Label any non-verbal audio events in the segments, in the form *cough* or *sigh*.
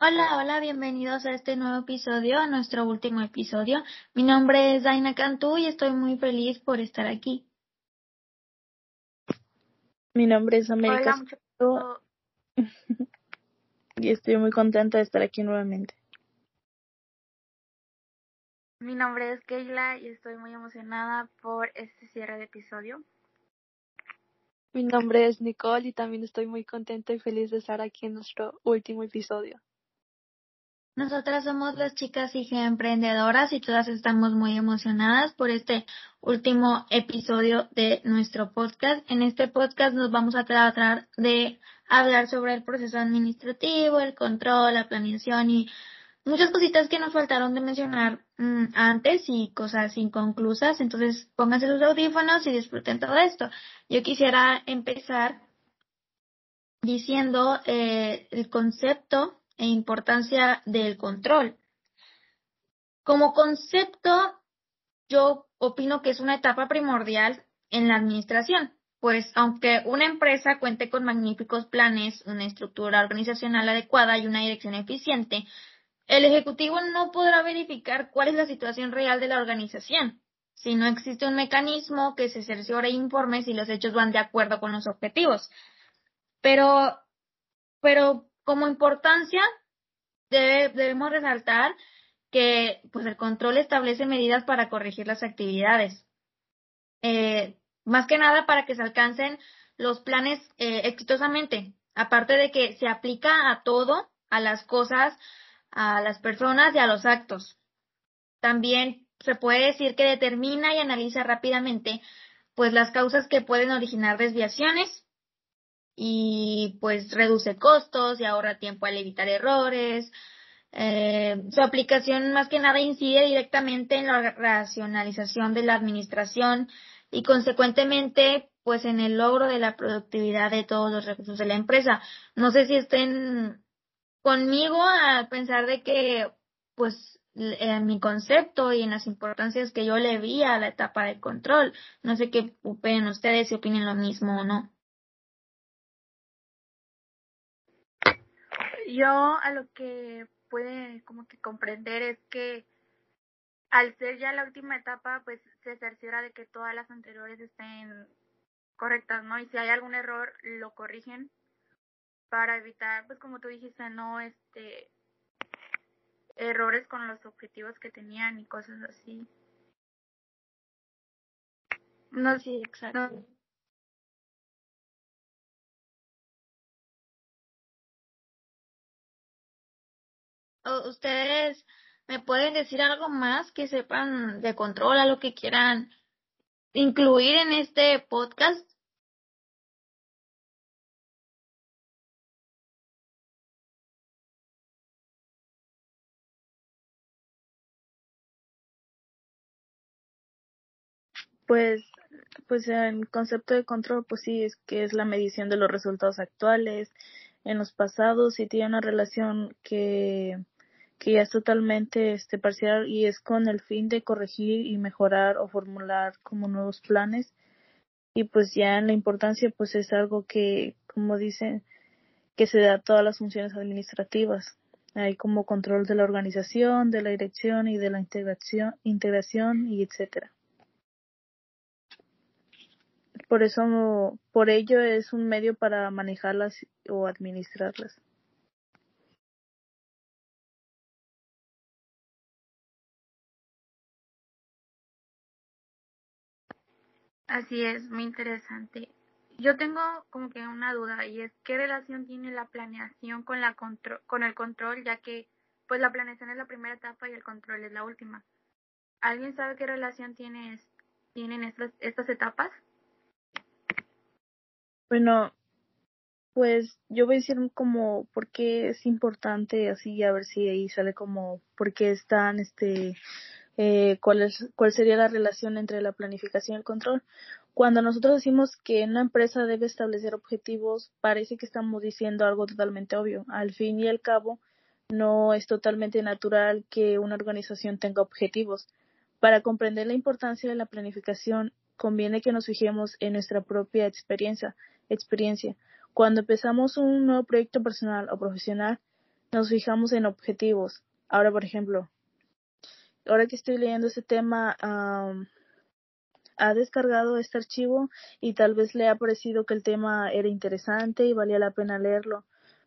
Hola, hola, bienvenidos a este nuevo episodio, a nuestro último episodio. Mi nombre es Daina Cantú y estoy muy feliz por estar aquí. Mi nombre es América Hola, *laughs* y estoy muy contenta de estar aquí nuevamente. Mi nombre es Keila y estoy muy emocionada por este cierre de episodio. Mi nombre es Nicole y también estoy muy contenta y feliz de estar aquí en nuestro último episodio. Nosotras somos las chicas IG emprendedoras y todas estamos muy emocionadas por este último episodio de nuestro podcast. En este podcast nos vamos a tratar de hablar sobre el proceso administrativo, el control, la planeación y muchas cositas que nos faltaron de mencionar mm, antes y cosas inconclusas. Entonces pónganse los audífonos y disfruten todo esto. Yo quisiera empezar diciendo eh, el concepto e importancia del control. Como concepto, yo opino que es una etapa primordial en la administración, pues aunque una empresa cuente con magníficos planes, una estructura organizacional adecuada y una dirección eficiente, el ejecutivo no podrá verificar cuál es la situación real de la organización si no existe un mecanismo que se cerciore e informe si los hechos van de acuerdo con los objetivos. Pero, pero como importancia, debemos resaltar que pues el control establece medidas para corregir las actividades. Eh, más que nada para que se alcancen los planes eh, exitosamente. Aparte de que se aplica a todo, a las cosas, a las personas y a los actos. También se puede decir que determina y analiza rápidamente pues las causas que pueden originar desviaciones y pues reduce costos y ahorra tiempo al evitar errores. Eh, su aplicación más que nada incide directamente en la racionalización de la administración y consecuentemente pues en el logro de la productividad de todos los recursos de la empresa. No sé si estén conmigo a pensar de que pues en mi concepto y en las importancias que yo le vi a la etapa de control. No sé qué opinen ustedes, si opinen lo mismo o no. Yo a lo que puede como que comprender es que al ser ya la última etapa, pues se cerciora de que todas las anteriores estén correctas, ¿no? Y si hay algún error, lo corrigen para evitar, pues como tú dijiste, no este errores con los objetivos que tenían y cosas así. No, sí, exacto. Ustedes me pueden decir algo más que sepan de control, a lo que quieran incluir en este podcast. Pues, pues el concepto de control, pues sí, es que es la medición de los resultados actuales en los pasados y tiene una relación que que ya es totalmente este parcial y es con el fin de corregir y mejorar o formular como nuevos planes. Y pues ya en la importancia pues es algo que como dicen que se da a todas las funciones administrativas. Hay como control de la organización de la dirección y de la integración integración y etcétera. Por eso por ello es un medio para manejarlas o administrarlas Así es, muy interesante. Yo tengo como que una duda y es qué relación tiene la planeación con la con el control, ya que pues la planeación es la primera etapa y el control es la última. ¿Alguien sabe qué relación tiene, tienen estas, estas etapas? Bueno, pues yo voy a decir como por qué es importante así a ver si ahí sale como por qué están este eh, cuál, es, cuál sería la relación entre la planificación y el control. Cuando nosotros decimos que una empresa debe establecer objetivos, parece que estamos diciendo algo totalmente obvio. Al fin y al cabo, no es totalmente natural que una organización tenga objetivos. Para comprender la importancia de la planificación, conviene que nos fijemos en nuestra propia experiencia. experiencia. Cuando empezamos un nuevo proyecto personal o profesional, nos fijamos en objetivos. Ahora, por ejemplo, ahora que estoy leyendo ese tema, ha descargado este archivo y tal vez le ha parecido que el tema era interesante y valía la pena leerlo,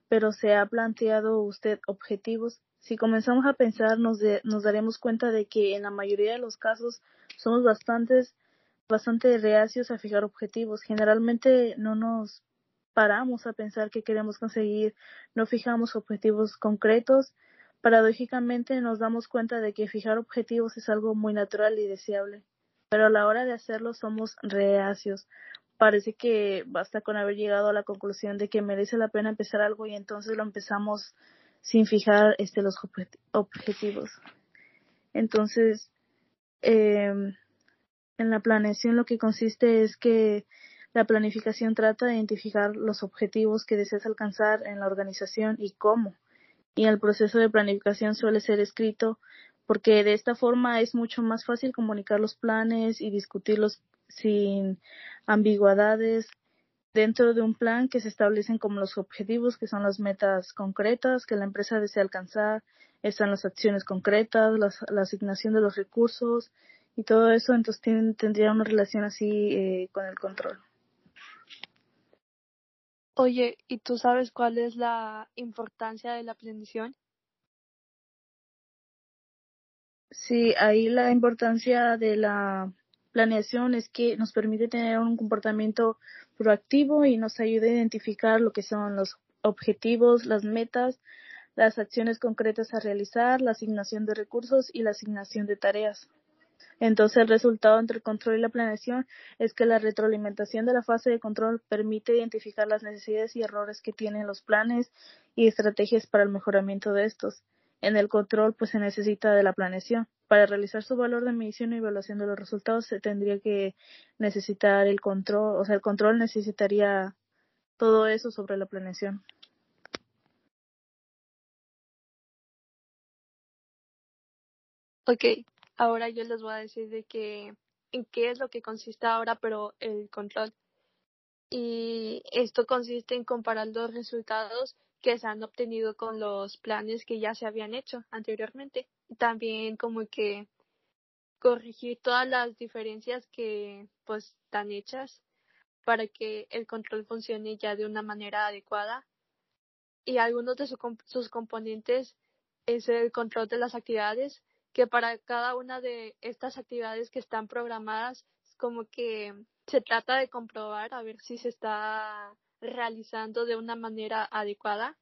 pero se ha planteado usted objetivos. Si comenzamos a pensar, nos, nos daremos cuenta de que en la mayoría de los casos somos bastantes, bastante reacios a fijar objetivos. Generalmente no nos paramos a pensar qué queremos conseguir, no fijamos objetivos concretos. Paradójicamente nos damos cuenta de que fijar objetivos es algo muy natural y deseable pero a la hora de hacerlo somos reacios. Parece que basta con haber llegado a la conclusión de que merece la pena empezar algo y entonces lo empezamos sin fijar este los objetivos. Entonces, eh, en la planeación lo que consiste es que la planificación trata de identificar los objetivos que deseas alcanzar en la organización y cómo. Y el proceso de planificación suele ser escrito porque de esta forma es mucho más fácil comunicar los planes y discutirlos sin ambigüedades dentro de un plan que se establecen como los objetivos, que son las metas concretas que la empresa desea alcanzar, están las acciones concretas, la asignación de los recursos y todo eso, entonces tendría una relación así eh, con el control. Oye, ¿y tú sabes cuál es la importancia de la planeación? Sí, ahí la importancia de la planeación es que nos permite tener un comportamiento proactivo y nos ayuda a identificar lo que son los objetivos, las metas, las acciones concretas a realizar, la asignación de recursos y la asignación de tareas. Entonces, el resultado entre el control y la planeación es que la retroalimentación de la fase de control permite identificar las necesidades y errores que tienen los planes y estrategias para el mejoramiento de estos. En el control, pues se necesita de la planeación. Para realizar su valor de medición y evaluación de los resultados, se tendría que necesitar el control, o sea, el control necesitaría todo eso sobre la planeación. Ok, ahora yo les voy a decir de que en qué es lo que consiste ahora, pero el control. Y esto consiste en comparar los resultados que se han obtenido con los planes que ya se habían hecho anteriormente. También como que corregir todas las diferencias que pues están hechas para que el control funcione ya de una manera adecuada. Y algunos de sus componentes es el control de las actividades, que para cada una de estas actividades que están programadas, como que se trata de comprobar a ver si se está realizando de una manera adecuada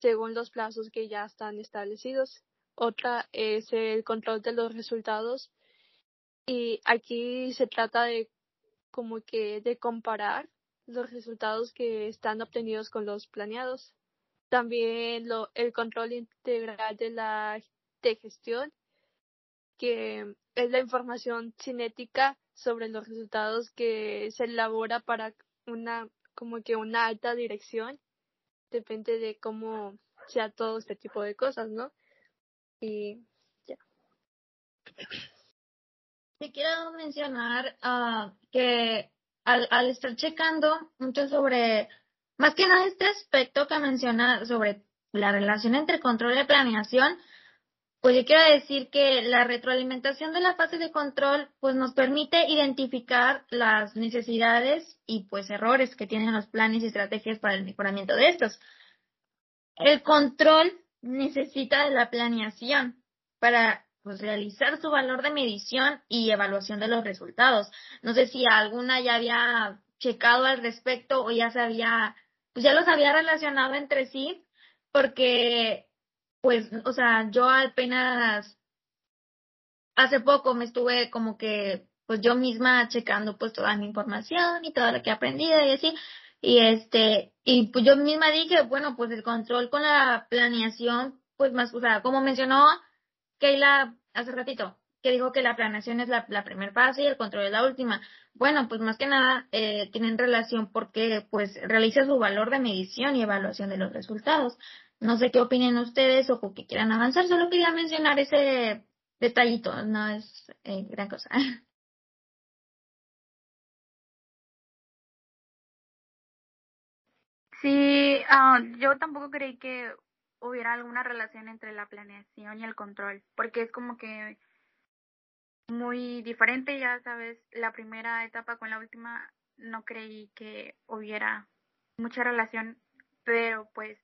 según los plazos que ya están establecidos. Otra es el control de los resultados y aquí se trata de como que de comparar los resultados que están obtenidos con los planeados. También lo, el control integral de la de gestión, que es la información cinética sobre los resultados que se elabora para una como que una alta dirección depende de cómo sea todo este tipo de cosas, ¿no? Y ya. Te quiero mencionar uh, que al, al estar checando mucho sobre, más que nada este aspecto que menciona sobre la relación entre control y planeación, pues yo quiero decir que la retroalimentación de la fase de control pues nos permite identificar las necesidades y pues errores que tienen los planes y estrategias para el mejoramiento de estos. El control necesita de la planeación para pues, realizar su valor de medición y evaluación de los resultados. No sé si alguna ya había checado al respecto o ya sabía, pues ya los había relacionado entre sí, porque pues, o sea, yo apenas hace poco me estuve como que, pues yo misma checando pues toda mi información y todo lo que he aprendido y así. Y este, y pues yo misma dije, bueno, pues el control con la planeación, pues más, o sea, como mencionó Keila hace ratito, que dijo que la planeación es la, la primera fase y el control es la última. Bueno, pues más que nada eh, tienen relación porque pues realiza su valor de medición y evaluación de los resultados. No sé qué opinen ustedes o que quieran avanzar, solo quería mencionar ese detallito, no es eh, gran cosa. *laughs* Sí, ah, yo tampoco creí que hubiera alguna relación entre la planeación y el control, porque es como que muy diferente, ya sabes, la primera etapa con la última no creí que hubiera mucha relación, pero pues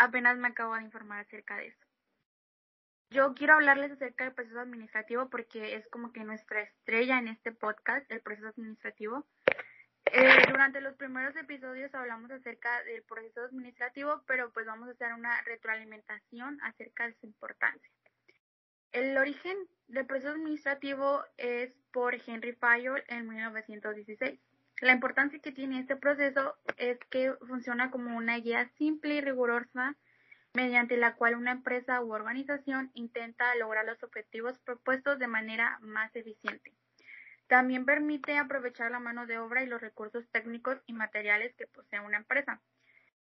apenas me acabo de informar acerca de eso. Yo quiero hablarles acerca del proceso administrativo porque es como que nuestra estrella en este podcast, el proceso administrativo. Eh, durante los primeros episodios hablamos acerca del proceso administrativo, pero pues vamos a hacer una retroalimentación acerca de su importancia. El origen del proceso administrativo es por Henry Fayol en 1916. La importancia que tiene este proceso es que funciona como una guía simple y rigurosa mediante la cual una empresa u organización intenta lograr los objetivos propuestos de manera más eficiente. También permite aprovechar la mano de obra y los recursos técnicos y materiales que posee una empresa.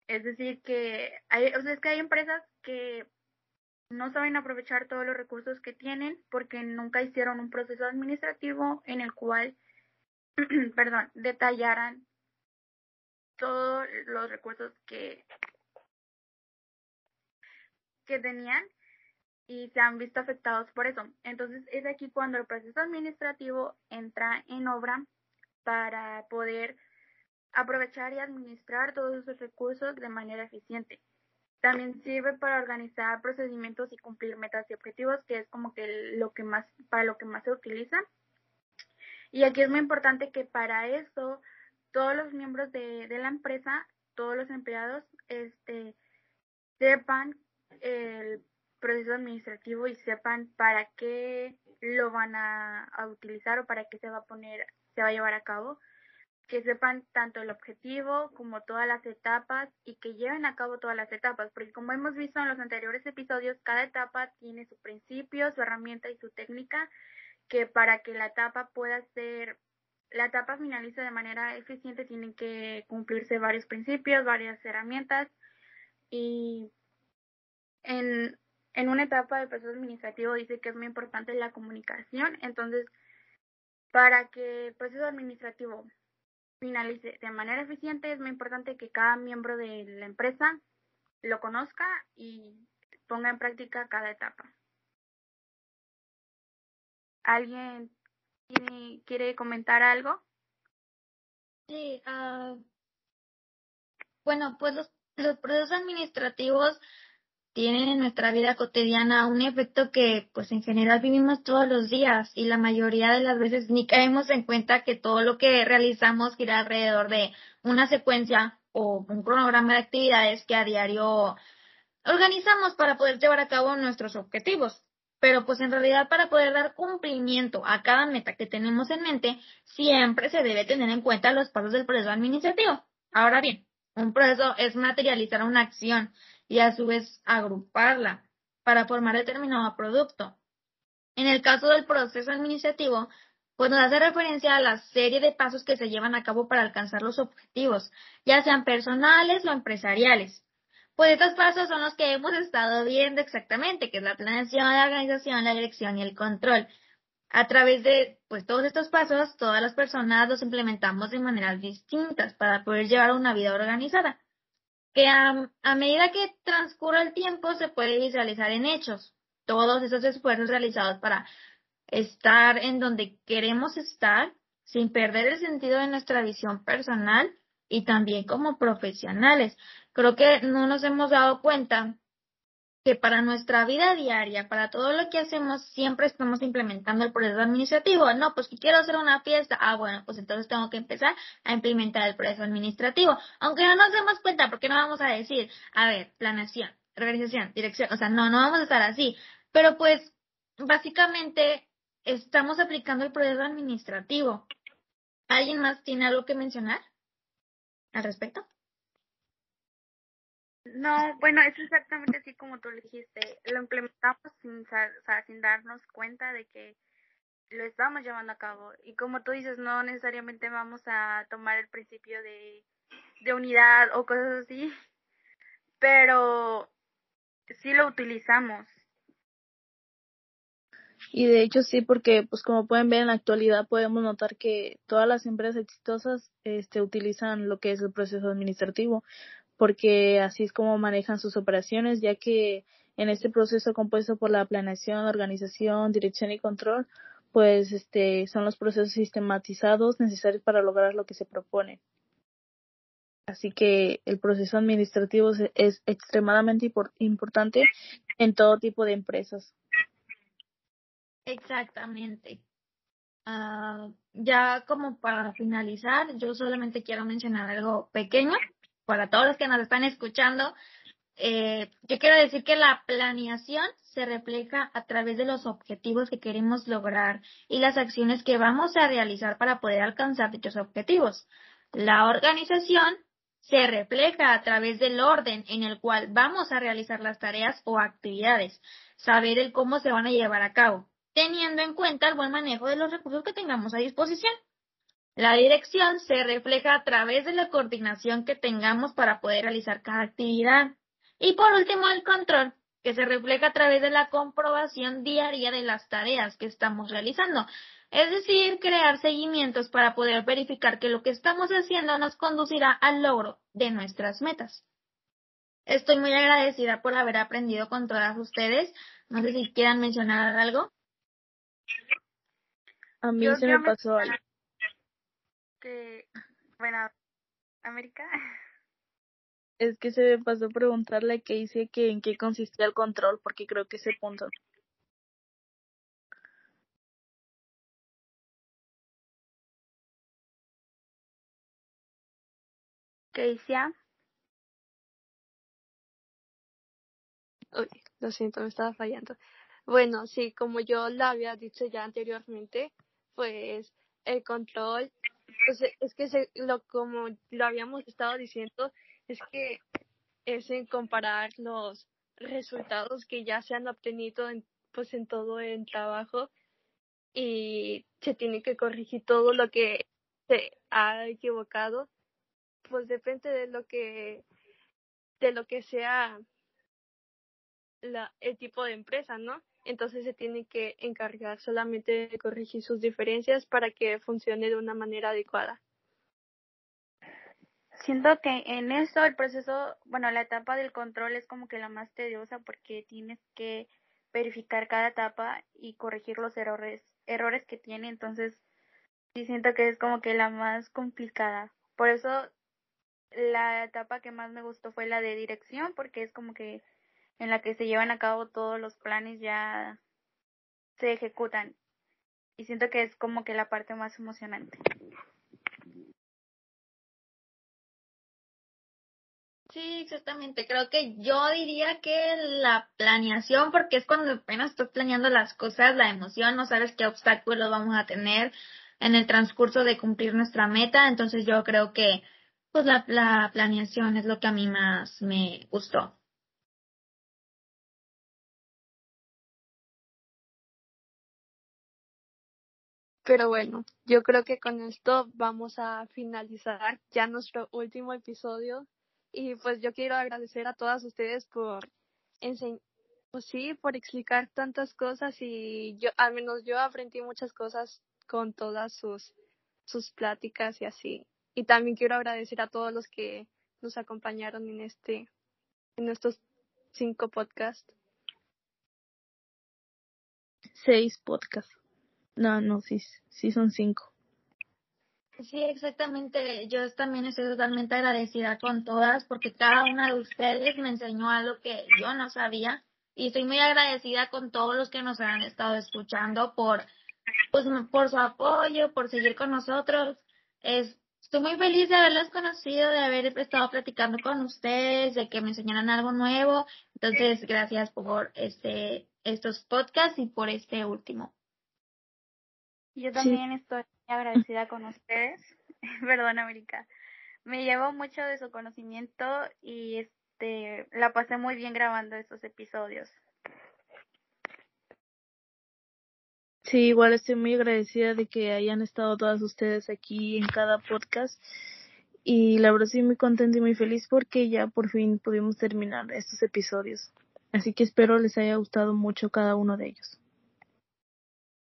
Es decir, que hay, o sea, es que hay empresas que no saben aprovechar todos los recursos que tienen porque nunca hicieron un proceso administrativo en el cual, *clears throat* perdón, detallaran todos los recursos que que tenían y se han visto afectados por eso. Entonces es aquí cuando el proceso administrativo entra en obra para poder aprovechar y administrar todos esos recursos de manera eficiente. También sirve para organizar procedimientos y cumplir metas y objetivos, que es como que lo que más para lo que más se utiliza. Y aquí es muy importante que para eso todos los miembros de, de la empresa, todos los empleados, este, sepan el proceso administrativo y sepan para qué lo van a, utilizar o para qué se va a poner, se va a llevar a cabo, que sepan tanto el objetivo como todas las etapas y que lleven a cabo todas las etapas, porque como hemos visto en los anteriores episodios, cada etapa tiene su principio, su herramienta y su técnica, que para que la etapa pueda ser, la etapa finalice de manera eficiente, tienen que cumplirse varios principios, varias herramientas y en, en una etapa del proceso administrativo dice que es muy importante la comunicación, entonces para que el proceso administrativo finalice de manera eficiente es muy importante que cada miembro de la empresa lo conozca y ponga en práctica cada etapa. ¿Alguien quiere comentar algo? Sí, uh, bueno, pues los, los procesos administrativos tienen en nuestra vida cotidiana un efecto que pues en general vivimos todos los días y la mayoría de las veces ni caemos en cuenta que todo lo que realizamos gira alrededor de una secuencia o un cronograma de actividades que a diario organizamos para poder llevar a cabo nuestros objetivos. Pero pues en realidad para poder dar cumplimiento a cada meta que tenemos en mente, siempre se debe tener en cuenta los pasos del proceso administrativo. Ahora bien, un proceso es materializar una acción y a su vez agruparla para formar determinado producto. En el caso del proceso administrativo, pues nos hace referencia a la serie de pasos que se llevan a cabo para alcanzar los objetivos, ya sean personales o empresariales. Pues estos pasos son los que hemos estado viendo exactamente, que es la planeación, la organización, la dirección y el control. A través de pues todos estos pasos, todas las personas los implementamos de maneras distintas para poder llevar una vida organizada que a, a medida que transcurre el tiempo se puede visualizar en hechos todos esos esfuerzos realizados para estar en donde queremos estar sin perder el sentido de nuestra visión personal y también como profesionales. Creo que no nos hemos dado cuenta que para nuestra vida diaria, para todo lo que hacemos, siempre estamos implementando el proceso administrativo. No, pues que quiero hacer una fiesta. Ah, bueno, pues entonces tengo que empezar a implementar el proceso administrativo. Aunque no nos demos cuenta, porque no vamos a decir, a ver, planeación, organización, dirección, o sea, no, no vamos a estar así. Pero pues, básicamente, estamos aplicando el proceso administrativo. ¿Alguien más tiene algo que mencionar al respecto? No, bueno, es exactamente así como tú lo dijiste. Lo implementamos sin, darnos cuenta de que lo estamos llevando a cabo. Y como tú dices, no necesariamente vamos a tomar el principio de, de unidad o cosas así, pero sí lo utilizamos. Y de hecho sí, porque pues como pueden ver en la actualidad podemos notar que todas las empresas exitosas este, utilizan lo que es el proceso administrativo porque así es como manejan sus operaciones, ya que en este proceso compuesto por la planeación, organización, dirección y control, pues este son los procesos sistematizados necesarios para lograr lo que se propone. Así que el proceso administrativo es extremadamente importante en todo tipo de empresas. Exactamente. Uh, ya como para finalizar, yo solamente quiero mencionar algo pequeño para todos los que nos están escuchando. Eh, yo quiero decir que la planeación se refleja a través de los objetivos que queremos lograr y las acciones que vamos a realizar para poder alcanzar dichos objetivos. La organización se refleja a través del orden en el cual vamos a realizar las tareas o actividades, saber el cómo se van a llevar a cabo teniendo en cuenta el buen manejo de los recursos que tengamos a disposición. La dirección se refleja a través de la coordinación que tengamos para poder realizar cada actividad. Y por último, el control, que se refleja a través de la comprobación diaria de las tareas que estamos realizando. Es decir, crear seguimientos para poder verificar que lo que estamos haciendo nos conducirá al logro de nuestras metas. Estoy muy agradecida por haber aprendido con todas ustedes. No sé si quieran mencionar algo. A mí se me pasó algo. Que, bueno, América. Es que se me pasó preguntarle qué hice que en qué consistía el control, porque creo que ese punto. ¿Qué decía? Uy, lo siento, me estaba fallando. Bueno, sí, como yo lo había dicho ya anteriormente, pues el control, pues es que se, lo como lo habíamos estado diciendo, es que es en comparar los resultados que ya se han obtenido en, pues en todo el trabajo y se tiene que corregir todo lo que se ha equivocado, pues depende de lo que de lo que sea la, el tipo de empresa, ¿no? Entonces se tiene que encargar solamente de corregir sus diferencias para que funcione de una manera adecuada. Siento que en eso el proceso, bueno, la etapa del control es como que la más tediosa porque tienes que verificar cada etapa y corregir los errores, errores que tiene, entonces sí siento que es como que la más complicada. Por eso la etapa que más me gustó fue la de dirección porque es como que en la que se llevan a cabo todos los planes ya se ejecutan. Y siento que es como que la parte más emocionante. Sí, exactamente. Creo que yo diría que la planeación, porque es cuando apenas estás planeando las cosas, la emoción, no sabes qué obstáculos vamos a tener en el transcurso de cumplir nuestra meta. Entonces yo creo que pues la, la planeación es lo que a mí más me gustó. Pero bueno, yo creo que con esto vamos a finalizar ya nuestro último episodio. Y pues yo quiero agradecer a todas ustedes por enseñar, pues sí, por explicar tantas cosas y yo, al menos yo aprendí muchas cosas con todas sus, sus pláticas y así. Y también quiero agradecer a todos los que nos acompañaron en este, en estos cinco podcasts. Seis podcasts. No, no, sí, sí son cinco. Sí, exactamente. Yo también estoy totalmente agradecida con todas porque cada una de ustedes me enseñó algo que yo no sabía y estoy muy agradecida con todos los que nos han estado escuchando por pues por su apoyo, por seguir con nosotros. Es, estoy muy feliz de haberlos conocido, de haber estado platicando con ustedes, de que me enseñaran algo nuevo. Entonces, gracias por este estos podcasts y por este último. Yo también estoy agradecida con ustedes. *laughs* Perdón, América. Me llevo mucho de su conocimiento y este la pasé muy bien grabando estos episodios. Sí, igual estoy muy agradecida de que hayan estado todas ustedes aquí en cada podcast y la verdad estoy muy contenta y muy feliz porque ya por fin pudimos terminar estos episodios. Así que espero les haya gustado mucho cada uno de ellos.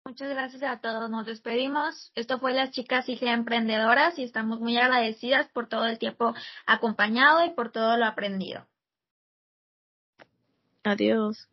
Muchas gracias a todos. Nos despedimos. Esto fue Las Chicas IG Emprendedoras y estamos muy agradecidas por todo el tiempo acompañado y por todo lo aprendido. Adiós.